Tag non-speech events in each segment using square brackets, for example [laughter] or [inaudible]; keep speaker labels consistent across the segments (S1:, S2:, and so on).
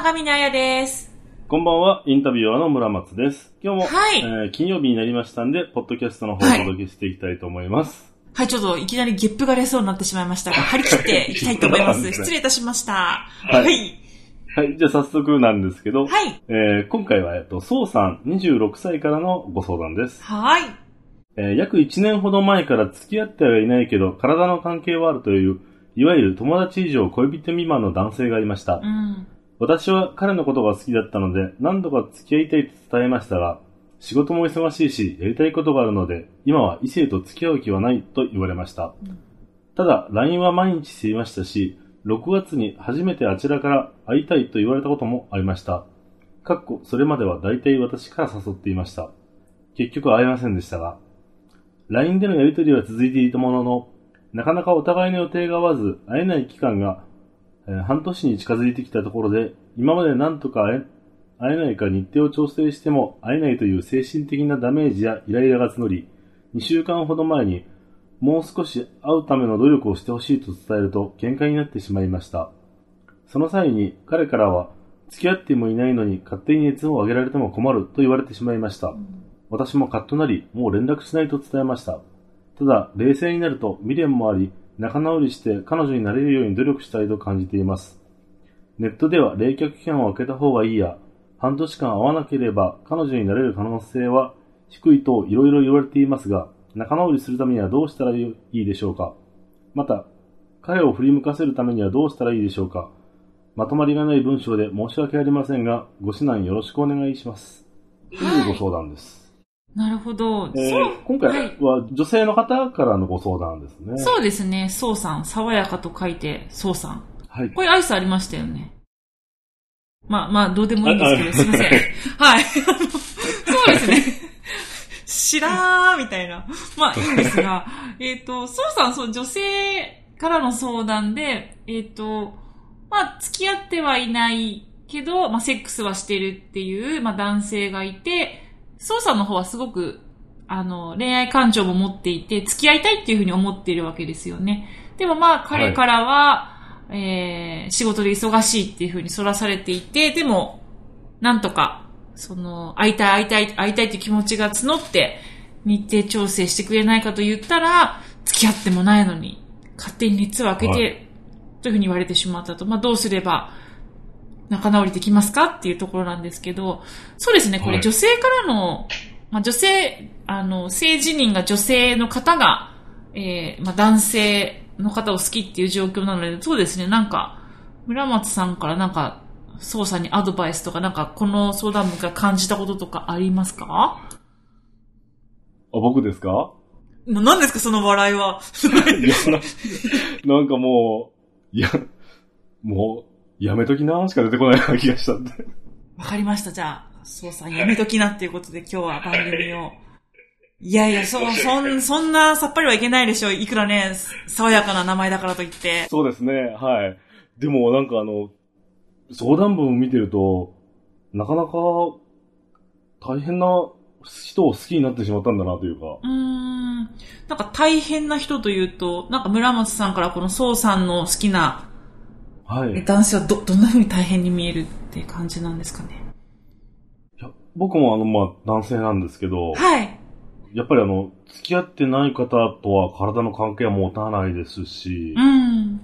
S1: は長峰綾です
S2: こんばんは、インタビュアーの村松です。今日も、
S1: はい、
S2: えー、金曜日になりましたんで、ポッドキャストの方をお届けしていきたいと思います。
S1: はい、はい、ちょっといきなりゲップが出そうになってしまいましたが、[laughs] 張り切っていきたいと思います。ね、失礼いたしました。はい。はい
S2: はい。じゃあ早速なんですけど、
S1: はい。
S2: えー、今回は、えっと、宋さん26歳からのご相談です。
S1: はい。
S2: えー、約1年ほど前から付き合ってはいないけど、体の関係はあるという、いわゆる友達以上恋人未満の男性がいました。
S1: うん、
S2: 私は彼のことが好きだったので、何度か付き合いたいと伝えましたが、仕事も忙しいし、やりたいことがあるので、今は異性と付き合う気はないと言われました。うん、ただ、LINE は毎日していましたし、6月に初めてあちらから会いたいと言われたこともありました。かっこ、それまでは大体私から誘っていました。結局会えませんでしたが、LINE でのやりとりは続いていたものの、なかなかお互いの予定が合わず、会えない期間が、えー、半年に近づいてきたところで、今まで何とか会え会えないか日程を調整しても会えないという精神的なダメージやイライラが募り、2週間ほど前にもう少し会うための努力をしてほしいと伝えると喧嘩になってしまいました。その際に彼からは付き合ってもいないのに勝手に熱を上げられても困ると言われてしまいました。私もカッとなり、もう連絡しないと伝えました。ただ、冷静になると未練もあり、仲直りして彼女になれるように努力したいと感じています。ネットでは冷却期間を空けた方がいいや、半年間会わなければ彼女になれる可能性は低いと色々言われていますが、仲直りするためにはどうしたらいいでしょうかまた、彼を振り向かせるためにはどうしたらいいでしょうかまとまりがない文章で申し訳ありませんが、ご指南よろしくお願いします。というご相談です。
S1: なるほど。え
S2: ー、今回は女性の方からのご相談ですね。
S1: そうですね。そうさん。爽やかと書いて、そうさん。
S2: はい。
S1: これアイスありましたよね。まあまあ、どうでもいいんですけど、すいません。はい。[laughs] そうですね。知らーみたいな。まあ、いいんですが、[laughs] えっと、そうさん、そう、女性からの相談で、えっ、ー、と、まあ、付き合ってはいないけど、まあ、セックスはしてるっていう、まあ、男性がいて、そうさんの方はすごく、あの、恋愛感情も持っていて、付き合いたいっていうふうに思っているわけですよね。でもまあ、彼からは、はい、えー、仕事で忙しいっていうふうにそらされていて、でも、なんとか、その、会いたい、会いたい、会いたいって気持ちが募って、日程調整してくれないかと言ったら、付き合ってもないのに、勝手に熱を開けて、はい、というふうに言われてしまったと。まあ、どうすれば、仲直りできますかっていうところなんですけど、そうですね、これ女性からの、まあ、女性、あの、性自認が女性の方が、えー、まあ、男性の方を好きっていう状況なので、そうですね、なんか、村松さんからなんか、操作にアドバイスとか、なんかこの相談文から感じたこととかありますか？あ、
S2: 僕ですか？
S1: な、何ですかその笑いは？[laughs] い
S2: なんかもう、いや、もう、やめときなしか出てこないような気がしたんで。
S1: わかりました。じゃあ、そうさんやめときなっていうことで今日は番組を。いやいや、そう、そん、そんなさっぱりはいけないでしょ。いくらね、爽やかな名前だからといって。
S2: そうですね、はい。でもなんかあの、相談文を見てると、なかなか大変な人を好きになってしまったんだなというか。
S1: うん。なんか大変な人というと、なんか村松さんからこの宋さんの好きな、
S2: はい。
S1: 男性はど、どんな風に大変に見えるって感じなんですかね？
S2: いや、僕もあの、まあ、男性なんですけど、
S1: はい。
S2: やっぱりあの、付き合ってない方とは体の関係は持たないですし、
S1: うん。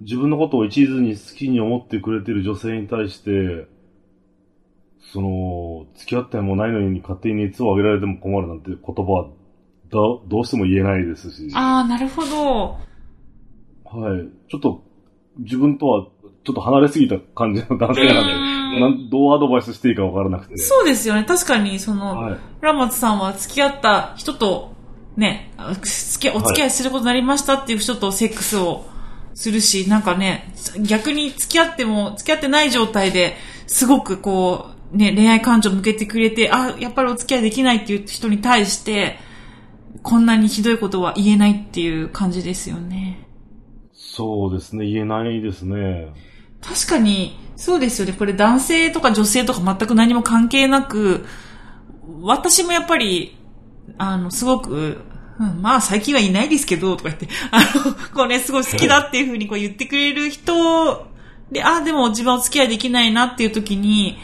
S2: 自分のことを一途に好きに思ってくれてる女性に対して、その、付き合ってもないのに勝手に熱を上げられても困るなんて言葉は、どどうしても言えないですし。
S1: ああ、なるほど。
S2: はい。ちょっと、自分とは、ちょっと離れすぎた感じの男性なので、なんどうアドバイスしていいかわからなくて。
S1: そうですよね。確かに、その、はい、ラマツさんは付き合った人と、ね、付きお付き合いすることになりましたっていう人とセックスをするし、なんかね、逆に付き合っても、付き合ってない状態で、すごくこう、ね、恋愛感情向けてくれて、あ、やっぱりお付き合いできないっていう人に対して、こんなにひどいことは言えないっていう感じですよね。
S2: そうですね、言えないですね。
S1: 確かに、そうですよね。これ男性とか女性とか全く何も関係なく、私もやっぱり、あの、すごく、うん、まあ最近はいないですけど、とか言って、あの、[laughs] これすごい好きだっていうふうにこう言ってくれる人で、あ、でも自分はお付き合いできないなっていう時に、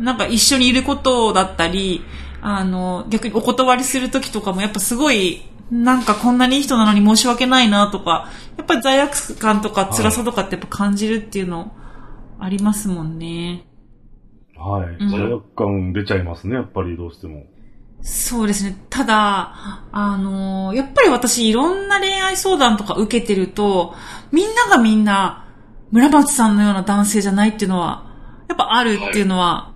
S1: なんか一緒にいることだったり、あの、逆にお断りする時とかもやっぱすごい、なんかこんなにいい人なのに申し訳ないなとか、やっぱり罪悪感とか辛さとかってやっぱ感じるっていうのありますもんね。
S2: はい。罪悪感出ちゃいますね、やっぱりどうしても。
S1: そうですね。ただ、あのやっぱり私いろんな恋愛相談とか受けてると、みんながみんな、村松さんのような男性じゃないっていうのは、やっぱあるっていうのは、は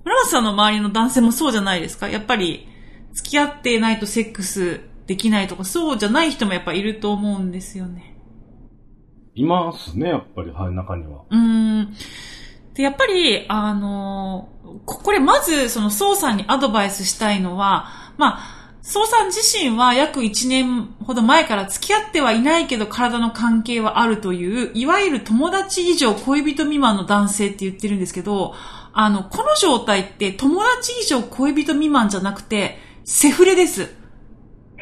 S1: い、村松さんの周りの男性もそうじゃないですかやっぱり、付き合ってないとセックスできないとか、そうじゃない人もやっぱいると思うんですよね。
S2: いますね、やっぱり、はい、中には。
S1: うん。で、やっぱり、あのこれまず、その、宋さんにアドバイスしたいのは、まあ、宋さん自身は約1年ほど前から付き合ってはいないけど体の関係はあるという、いわゆる友達以上恋人未満の男性って言ってるんですけど、あの、この状態って友達以上恋人未満じゃなくて、セフレです。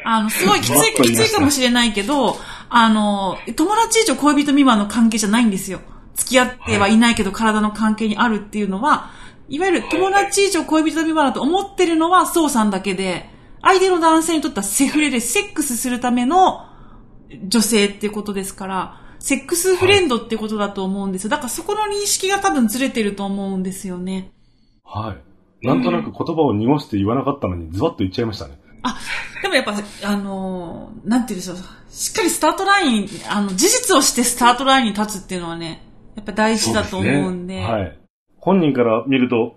S1: あの、すごいきつい、[laughs] きついかもしれないけど、あの、友達以上恋人未満の関係じゃないんですよ。付き合ってはいないけど体の関係にあるっていうのは、いわゆる友達以上恋人未満だと思ってるのは宋さんだけで、相手の男性にとってはセフレでセックスするための女性っていうことですから、セックスフレンドってことだと思うんですよ。だからそこの認識が多分ずれてると思うんですよね。
S2: はい。なんとなく言葉を濁して言わなかったのにズバッと言っちゃいましたね。
S1: あ、でもやっぱ、あのー、なんて言うんでしょう。しっかりスタートライン、あの、事実をしてスタートラインに立つっていうのはね、やっぱ大事だと思うんで。で
S2: ね、はい。本人から見ると、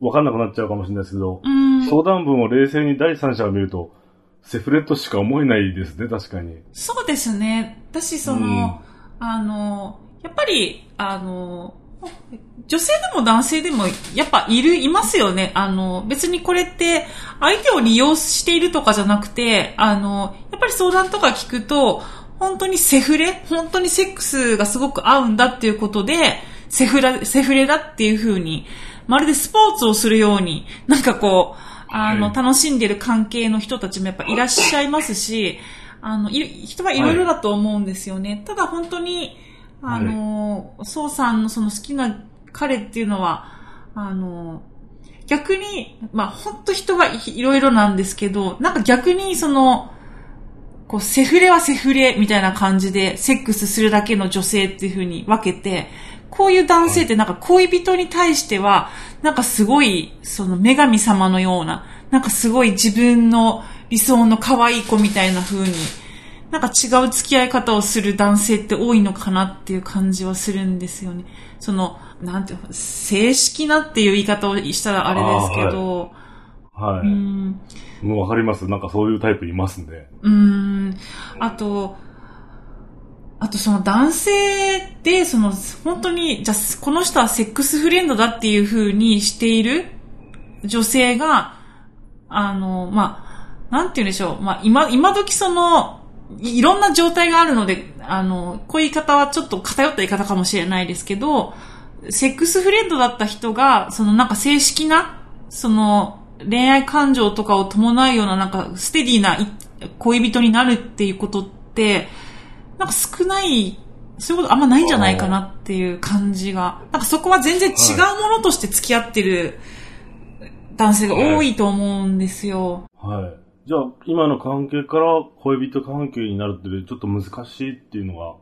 S2: わかんなくなっちゃうかもしれないですけど、相談文を冷静に第三者が見ると、セフレットしか思えないですね、確かに。
S1: そうですね。私、その、あの、やっぱり、あの、女性でも男性でもやっぱいる、いますよね。あの、別にこれって相手を利用しているとかじゃなくて、あの、やっぱり相談とか聞くと、本当にセフレ本当にセックスがすごく合うんだっていうことで、セフラ、セフレだっていうふうに、まるでスポーツをするように、なんかこう、あの、楽しんでる関係の人たちもやっぱいらっしゃいますし、あの、い人はいろいろだと思うんですよね。ただ本当に、あの、宋さんのその好きな彼っていうのは、あの、逆に、まあ、ほんと人はいろいろなんですけど、なんか逆にその、こう、セフレはセフレみたいな感じで、セックスするだけの女性っていう風に分けて、こういう男性ってなんか恋人に対しては、なんかすごい、その女神様のような、なんかすごい自分の理想の可愛い子みたいな風に、なんか違う付き合い方をする男性って多いのかなっていう感じはするんですよね。その、なんていう正式なっていう言い方をしたらあれですけど、
S2: はい。はい、うん。もうわかります。なんかそういうタイプいますね。
S1: うん。あと、あとその男性で、その本当に、じゃこの人はセックスフレンドだっていう風にしている女性が、あの、まあ、なんて言うんでしょう。まあ、今、今時その、いろんな状態があるので、あの、こういう言い方はちょっと偏った言い方かもしれないですけど、セックスフレンドだった人が、そのなんか正式な、その、恋愛感情とかを伴うようななんかステディな恋人になるっていうことって、なんか少ない、そういうことあんまないんじゃないかなっていう感じが。なんかそこは全然違うものとして付き合ってる男性が多いと思うんですよ。
S2: はい。はい、じゃあ、今の関係から恋人関係になるってちょっと難しいっていうのが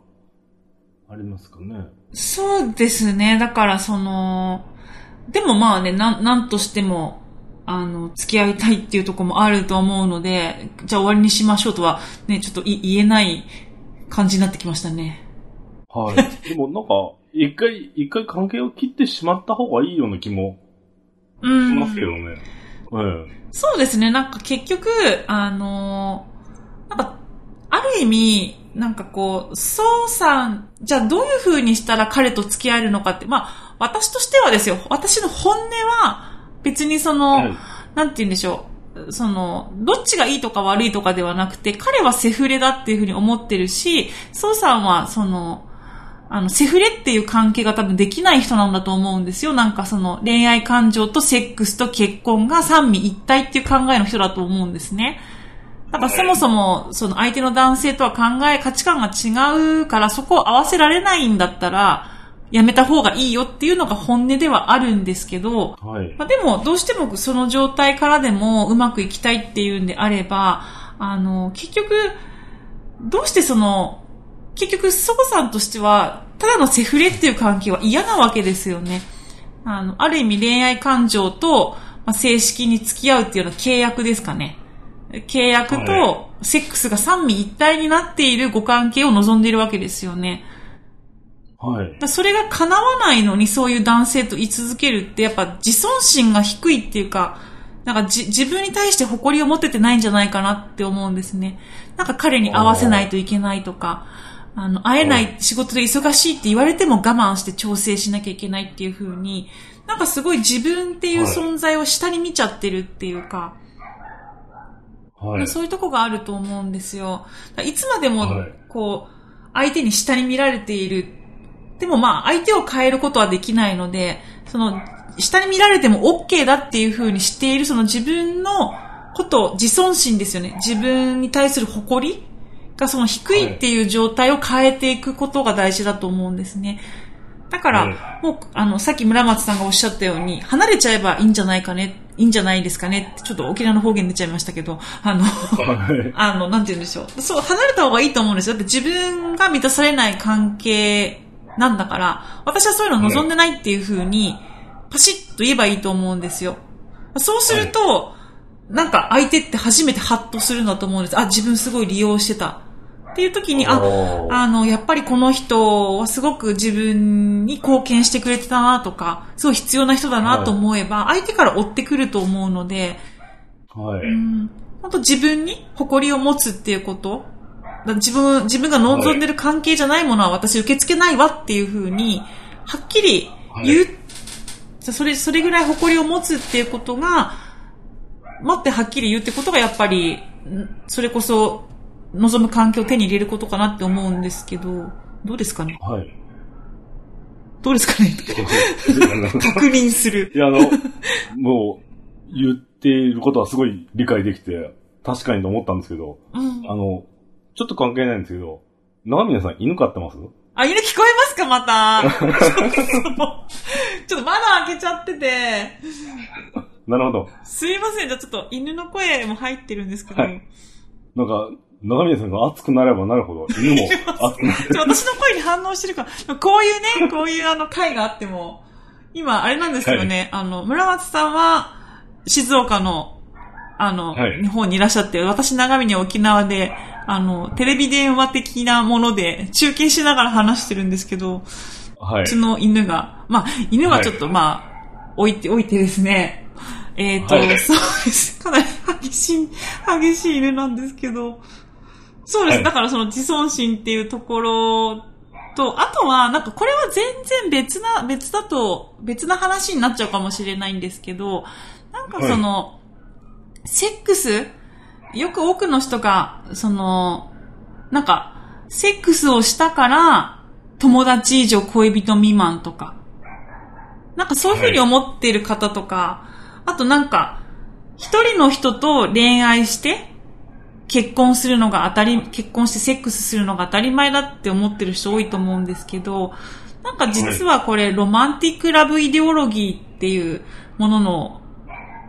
S2: ありますかね。
S1: そうですね。だからその、でもまあね、なん、なんとしても、あの、付き合いたいっていうところもあると思うので、じゃあ終わりにしましょうとは、ね、ちょっと言えない感じになってきましたね。
S2: はい。[laughs] でもなんか、一回、一回関係を切ってしまった方がいいような気もしますけどね。うん。
S1: そうですね。なんか結局、あのなんか、ある意味、なんかこう、そうさん、じゃあどういう風にしたら彼と付き合えるのかって、まあ、私としてはですよ、私の本音は、別にその、
S2: はい
S1: なんて言うんでしょう。その、どっちがいいとか悪いとかではなくて、彼はセフレだっていうふうに思ってるし、そうさんは、その、あの、セフレっていう関係が多分できない人なんだと思うんですよ。なんかその、恋愛感情とセックスと結婚が三位一体っていう考えの人だと思うんですね。だからそもそも、その相手の男性とは考え、価値観が違うから、そこを合わせられないんだったら、やめた方がいいよっていうのが本音ではあるんですけど、
S2: はい。
S1: まあ、でも、どうしてもその状態からでもうまくいきたいっていうんであれば、あの、結局、どうしてその、結局、そこさんとしては、ただのセフレっていう関係は嫌なわけですよね。あの、ある意味恋愛感情と、まあ、正式に付き合うっていうような契約ですかね。契約
S2: は
S1: とセックスが三位一体になっているご関係を望んでいるわけですよね。
S2: はい
S1: それが叶わないのにそういう男性と居続けるってやっぱ自尊心が低いっていうか、なんかじ自分に対して誇りを持ててないんじゃないかなって思うんですね。なんか彼に合わせないといけないとか、あの、会えな、
S2: はい
S1: 仕事で忙しいって言われても我慢して調整しなきゃいけないっていう風に、なんかすごい自分っていう存在を下に見ちゃってるっていうか、
S2: はい。
S1: そういうとこがあると思うんですよ。いつまでも
S2: はい、
S1: こう、相手に下に見られている。でもまあ、相手を変えることはできないので、その、下に見られても OK だっていう風にしている、その自分のこと、自尊心ですよね。自分に対する誇りがその低いっていう状態を変えていくことが大事だと思うんですね。だから、
S2: は
S1: もう、あの、さっき村松さんがおっしゃったように、離れちゃえばいいんじゃないかね、いいんじゃないですかねって、ちょっと沖縄の方言出ちゃいましたけど、あの、
S2: はい。
S1: あの、なんて言うんでしょう。そう、離れた方がいいと思うんですよ。だって自分が満たされない関係なんだから、私はそういうの望んでないっていう風に、パシッと言えばいいと思うんですよ。そうすると、なんか相手って初めてハッとするんだと思うんです。あ、自分すごい利用してた。っていう時に、あ、あの、やっぱりこの人はすごく自分に貢献してくれてたなとか、すごい必要な人だなと思えば、相手から追ってくると思うので、
S2: はい。
S1: うん本当自分に誇りを持つっていうこと。自分、自分が望んでる関係じゃないものは私受け付けないわっていうふうに、はっきり言う、
S2: は
S1: じゃあそれ、それぐらい誇りを持つっていうことが、持ってはっきり言うってことがやっぱり、んそれこそ望む環境を手に入れることかなって思うんですけど、どうですかね？
S2: はい。
S1: どうですかね？[laughs] 確認する。
S2: いや、あの、もう、言っていることはすごい理解できて、確かにと思ったんですけど、
S1: うん。
S2: あの、ちょっと関係ないんですけど、長峰さん犬飼ってます？
S1: あ、犬聞こえますかまた？[laughs] ちょっとそのちょっと窓開けちゃってて。
S2: なるほど。
S1: すいません。じゃあちょっと犬の声も入ってるんですけど。
S2: はいなんか、長峰さんが熱くなればなるほど、犬も [laughs] 熱くなる。
S1: 私の声に反応してるから、こういうね、こういうあの回があっても、今、あれなんですよね、あの、村松さんは、静岡の、あの、
S2: はい
S1: 日本にいらっしゃって、私長見に沖縄で、あの、テレビ電話的なもので、中継しながら話してるんですけど、
S2: はいう
S1: ち。の犬が、まあ、犬はちょっとまあ、置いて、置いてですね、えっ、と、
S2: はい
S1: そうです。かなり激しい、激しい犬なんですけど、そうです。
S2: はい。
S1: だからその自尊心っていうところと、あとは、なんかこれは全然別な、別だと、別な話になっちゃうかもしれないんですけど、なんかその、セックスよく多くの人が、その、なんか、セックスをしたから、友達以上恋人未満とか、なんかそういうふうに思っている方とか、あとなんか、一人の人と恋愛して、結婚するのが当たり、結婚してセックスするのが当たり前だって思ってる人多いと思うんですけど、なんか実はこれ、ロマンティックラブイデオロギーっていうものの、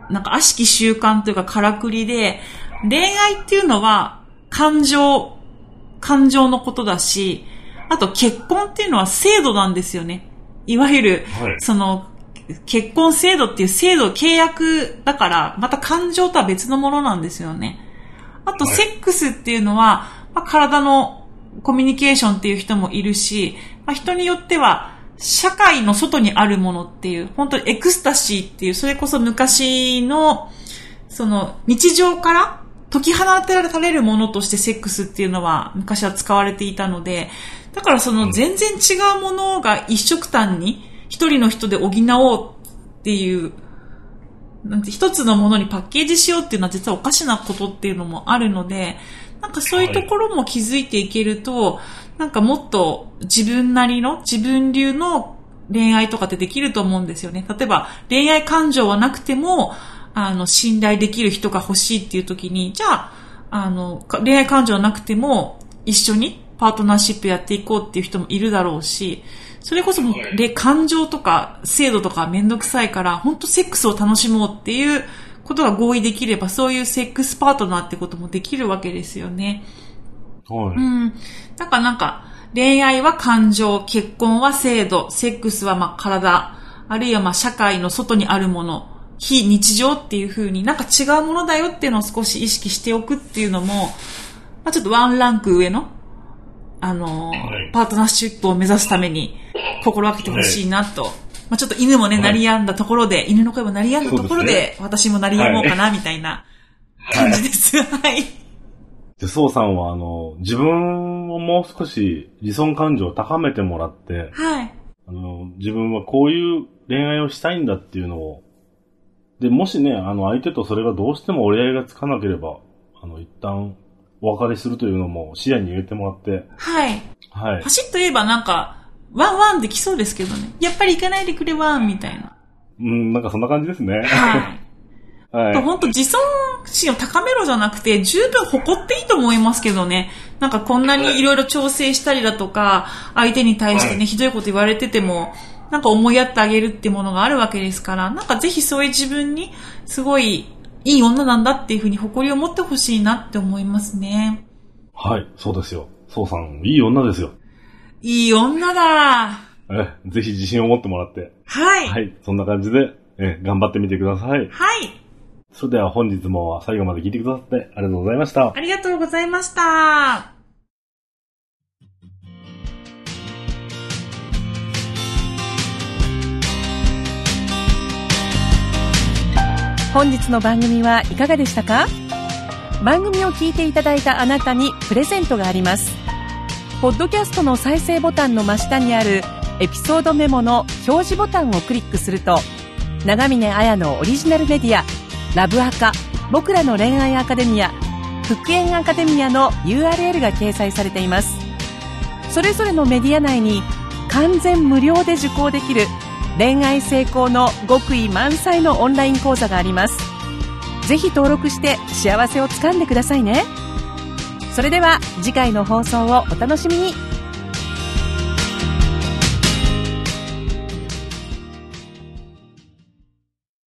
S1: なんか悪しき習慣というかからくりで、恋愛っていうのは感情、感情のことだし、あと結婚っていうのは制度なんですよね。いわゆる、
S2: はい
S1: その、結婚制度っていう制度、契約だから、また感情とは別のものなんですよね。あと、
S2: はい。
S1: セックスっていうのは、まあ、体のコミュニケーションっていう人もいるし、まあ、人によっては、社会の外にあるものっていう、本当にエクスタシーっていう、それこそ昔の、その、日常から解き放てられるものとしてセックスっていうのは昔は使われていたので、だからその全然違うものが一色単に一人の人で補おうっていう、なんて一つのものにパッケージしようっていうのは実はおかしなことっていうのもあるので、なんかそういうところも気づいていけると、はい、なんかもっと自分なりの、自分流の恋愛とかってできると思うんですよね。例えば恋愛感情はなくても、あの、信頼できる人が欲しいっていう時に、じゃあ、あの、恋愛感情はなくても、一緒にパートナーシップやっていこうっていう人もいるだろうし、それこそもう、感情とか制度とかめんどくさいから、本当セックスを楽しもうっていうことが合意できれば、そういうセックスパートナーってこともできるわけですよね。
S2: はい。
S1: うん。だからなんか、恋愛は感情、結婚は制度、セックスはまあ体、あるいはまあ社会の外にあるもの、非日常っていう風になんか違うものだよっていうのを少し意識しておくっていうのも、まあ、ちょっとワンランク上の、あの、はい、パートナーシップを目指すために心がけてほしいなと。はい、まあ、ちょっと犬もね、鳴り止んだところで、犬の声も鳴り止んだところで、で私も鳴り止もうかな、みたいな感じです。はい。
S2: で、そうさんは、あの、自分をもう少し自尊感情を高めてもらって、
S1: はい。
S2: あの、自分はこういう恋愛をしたいんだっていうのをで、もしね、あの、相手とそれがどうしても折り合いがつかなければ、あの、一旦、お別れするというのも視野に入れてもらって。
S1: はい。
S2: はい。
S1: パシッと言えばなんか、ワンワンできそうですけどね。やっぱり行かないでくれワンみたいな。
S2: うん、なんかそんな感じですね。
S1: はい。はい。本当自尊心を高めろじゃなくて、十分誇っていいと思いますけどね。なんかこんなにいろいろ調整したりだとか、相手に対してね、ひどいこと言われてても、なんか思いやってあげるっていうものがあるわけですから、なんかぜひそういう自分にすごいいい女なんだっていうふうに誇りを持ってほしいなって思いますね。
S2: はい、そうですよ。そうさん、いい女ですよ。
S1: いい女だ
S2: え、ぜひ自信を持ってもらって。
S1: はい。
S2: はい、そんな感じで、え、頑張ってみてください。
S1: はい。
S2: それでは本日も最後まで聞いてくださってありがとうございました。
S1: ありがとうございました。
S3: 本日の番組はいかがでしたか？番組を聞いていただいたあなたにプレゼントがありますポッドキャストの再生ボタンの真下にあるエピソードメモの表示ボタンをクリックすると長峰綾のオリジナルメディアラブアカ僕らの恋愛アカデミア復縁アカデミアの URL が掲載されています。それぞれのメディア内に完全無料で受講できる恋愛成功の極意満載のオンライン講座があります。ぜひ登録して幸せをつかんでくださいね。それでは次回の放送をお楽しみに。